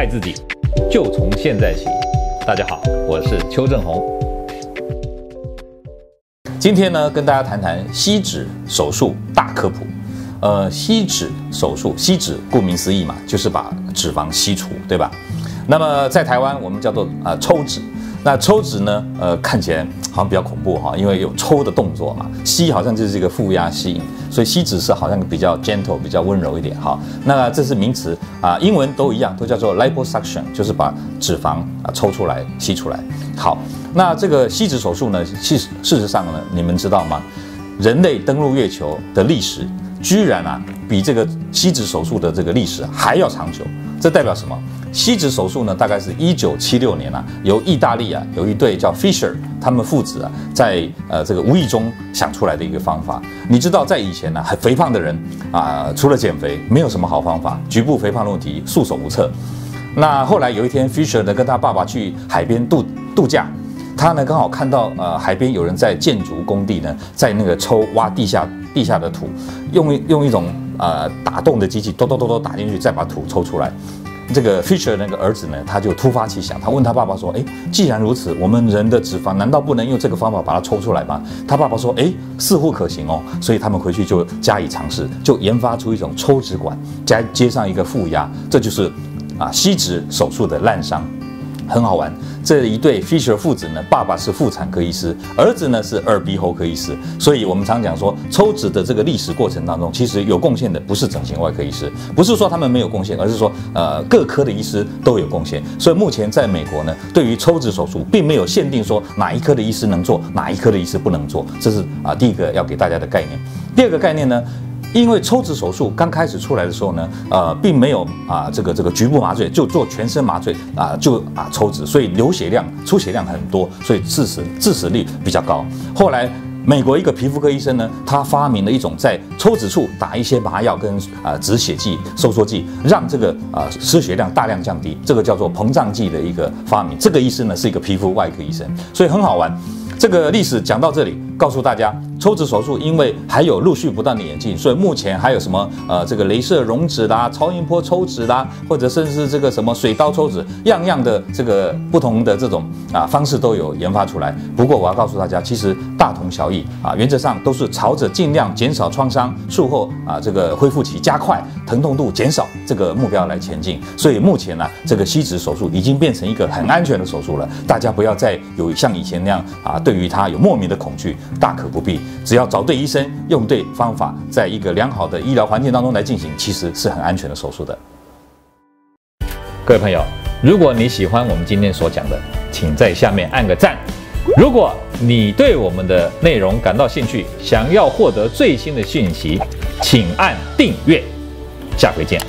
爱自己，就从现在起。大家好，我是邱正红。今天呢，跟大家谈谈吸脂手术大科普。呃，吸脂手术，吸脂顾名思义嘛，就是把脂肪吸除，对吧？那么在台湾，我们叫做啊、呃、抽脂。那抽脂呢？呃，看起来好像比较恐怖哈，因为有抽的动作嘛。吸好像就是一个负压吸引，所以吸脂是好像比较 gentle，比较温柔一点哈。那这是名词啊，英文都一样，都叫做 liposuction，就是把脂肪啊抽出来、吸出来。好，那这个吸脂手术呢，其实事实上呢，你们知道吗？人类登陆月球的历史，居然啊，比这个吸脂手术的这个历史还要长久。这代表什么？吸脂手术呢，大概是一九七六年啊，由意大利啊有一对叫 Fisher，他们父子啊，在呃这个无意中想出来的一个方法。你知道，在以前呢，很肥胖的人啊，除了减肥，没有什么好方法，局部肥胖的问题束手无策。那后来有一天，Fisher 呢跟他爸爸去海边度度假，他呢刚好看到呃海边有人在建筑工地呢，在那个抽挖地下地下的土，用用一种呃打洞的机器，咚咚咚咚打进去，再把土抽出来。这个 Fisher 那个儿子呢，他就突发奇想，他问他爸爸说：“哎，既然如此，我们人的脂肪难道不能用这个方法把它抽出来吗？”他爸爸说：“哎，似乎可行哦。”所以他们回去就加以尝试，就研发出一种抽脂管，再接上一个负压，这就是啊吸脂手术的滥觴。很好玩，这一对 Fisher 父子呢，爸爸是妇产科医师，儿子呢是耳鼻喉科医师，所以我们常讲说，抽脂的这个历史过程当中，其实有贡献的不是整形外科医师，不是说他们没有贡献，而是说呃各科的医师都有贡献。所以目前在美国呢，对于抽脂手术，并没有限定说哪一科的医师能做，哪一科的医师不能做，这是啊第一个要给大家的概念。第二个概念呢？因为抽脂手术刚开始出来的时候呢，呃，并没有啊这个这个局部麻醉，就做全身麻醉啊，就啊抽脂，所以流血量出血量很多，所以致死致死率比较高。后来美国一个皮肤科医生呢，他发明了一种在抽脂处打一些麻药跟啊止血剂、收缩剂，让这个啊失血量大量降低，这个叫做膨胀剂的一个发明。这个医生呢是一个皮肤外科医生，所以很好玩。这个历史讲到这里，告诉大家，抽脂手术因为还有陆续不断的演进，所以目前还有什么呃这个镭射溶脂啦、超音波抽脂啦，或者甚至这个什么水刀抽脂，样样的这个不同的这种啊方式都有研发出来。不过我要告诉大家，其实大同小异啊，原则上都是朝着尽量减少创伤、术后啊这个恢复期加快、疼痛度减少这个目标来前进。所以目前呢、这个吸脂手术已经变成一个很安全的手术了，大家不要再有像以前那样啊。对于它有莫名的恐惧，大可不必。只要找对医生，用对方法，在一个良好的医疗环境当中来进行，其实是很安全的手术的。各位朋友，如果你喜欢我们今天所讲的，请在下面按个赞。如果你对我们的内容感到兴趣，想要获得最新的讯息，请按订阅。下回见。